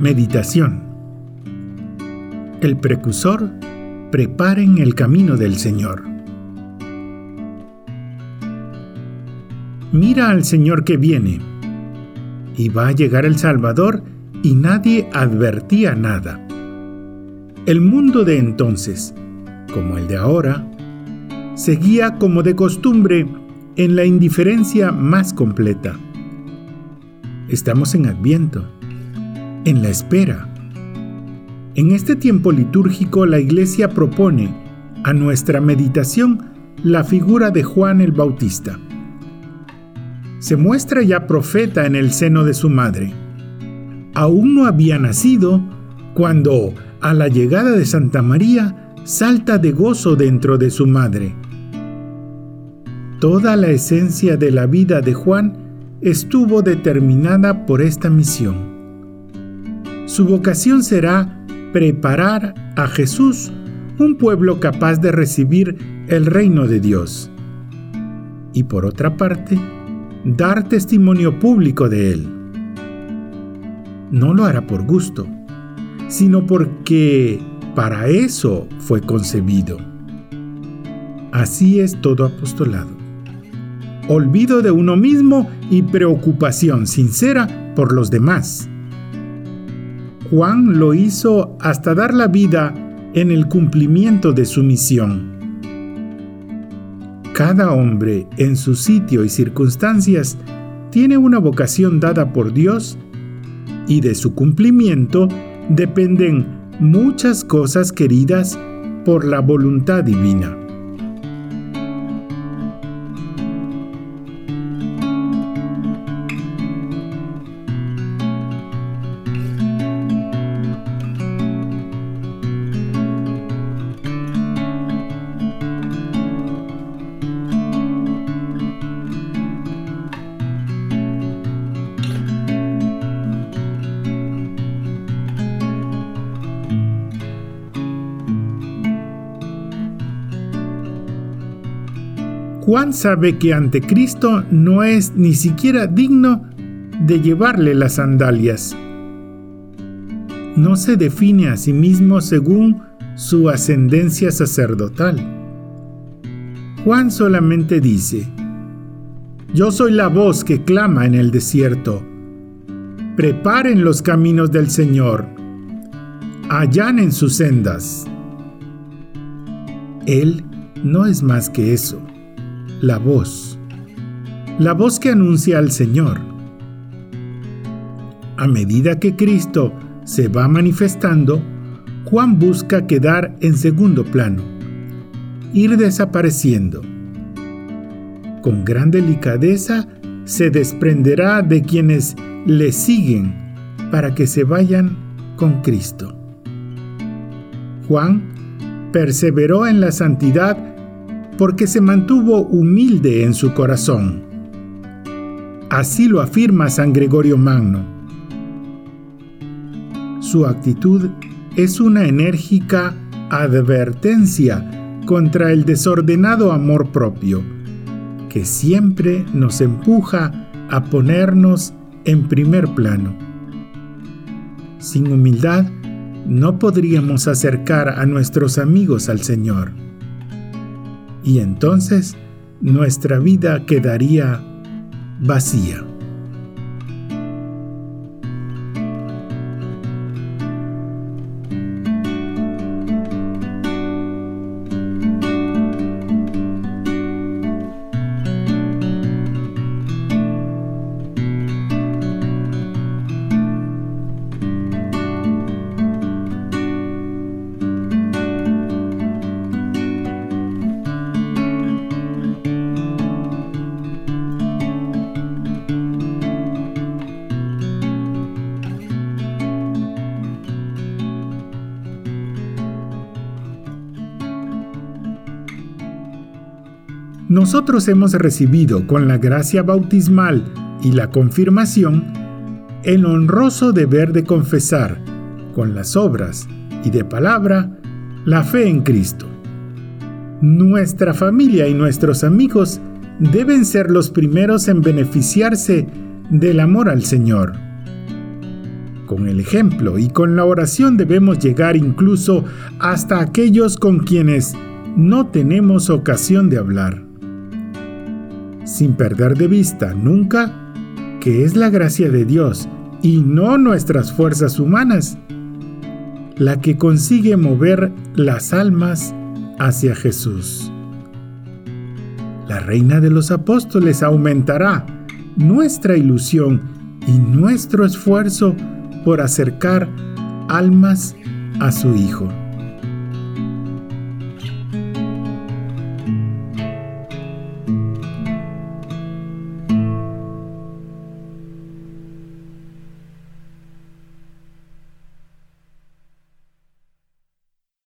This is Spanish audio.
Meditación El precursor, preparen el camino del Señor. Mira al Señor que viene, y va a llegar el Salvador y nadie advertía nada. El mundo de entonces, como el de ahora, seguía como de costumbre en la indiferencia más completa. Estamos en Adviento en la espera. En este tiempo litúrgico la Iglesia propone a nuestra meditación la figura de Juan el Bautista. Se muestra ya profeta en el seno de su madre. Aún no había nacido cuando, a la llegada de Santa María, salta de gozo dentro de su madre. Toda la esencia de la vida de Juan estuvo determinada por esta misión su vocación será preparar a Jesús un pueblo capaz de recibir el reino de Dios. Y por otra parte, dar testimonio público de Él. No lo hará por gusto, sino porque para eso fue concebido. Así es todo apostolado. Olvido de uno mismo y preocupación sincera por los demás. Juan lo hizo hasta dar la vida en el cumplimiento de su misión. Cada hombre en su sitio y circunstancias tiene una vocación dada por Dios y de su cumplimiento dependen muchas cosas queridas por la voluntad divina. Juan sabe que ante Cristo no es ni siquiera digno de llevarle las sandalias. No se define a sí mismo según su ascendencia sacerdotal. Juan solamente dice, Yo soy la voz que clama en el desierto. Preparen los caminos del Señor. Allanen sus sendas. Él no es más que eso la voz, la voz que anuncia al Señor. A medida que Cristo se va manifestando, Juan busca quedar en segundo plano, ir desapareciendo. Con gran delicadeza se desprenderá de quienes le siguen para que se vayan con Cristo. Juan perseveró en la santidad porque se mantuvo humilde en su corazón. Así lo afirma San Gregorio Magno. Su actitud es una enérgica advertencia contra el desordenado amor propio, que siempre nos empuja a ponernos en primer plano. Sin humildad, no podríamos acercar a nuestros amigos al Señor y entonces nuestra vida quedaría vacía. Nosotros hemos recibido con la gracia bautismal y la confirmación el honroso deber de confesar con las obras y de palabra la fe en Cristo. Nuestra familia y nuestros amigos deben ser los primeros en beneficiarse del amor al Señor. Con el ejemplo y con la oración debemos llegar incluso hasta aquellos con quienes no tenemos ocasión de hablar. Sin perder de vista nunca que es la gracia de Dios y no nuestras fuerzas humanas la que consigue mover las almas hacia Jesús. La Reina de los Apóstoles aumentará nuestra ilusión y nuestro esfuerzo por acercar almas a su Hijo.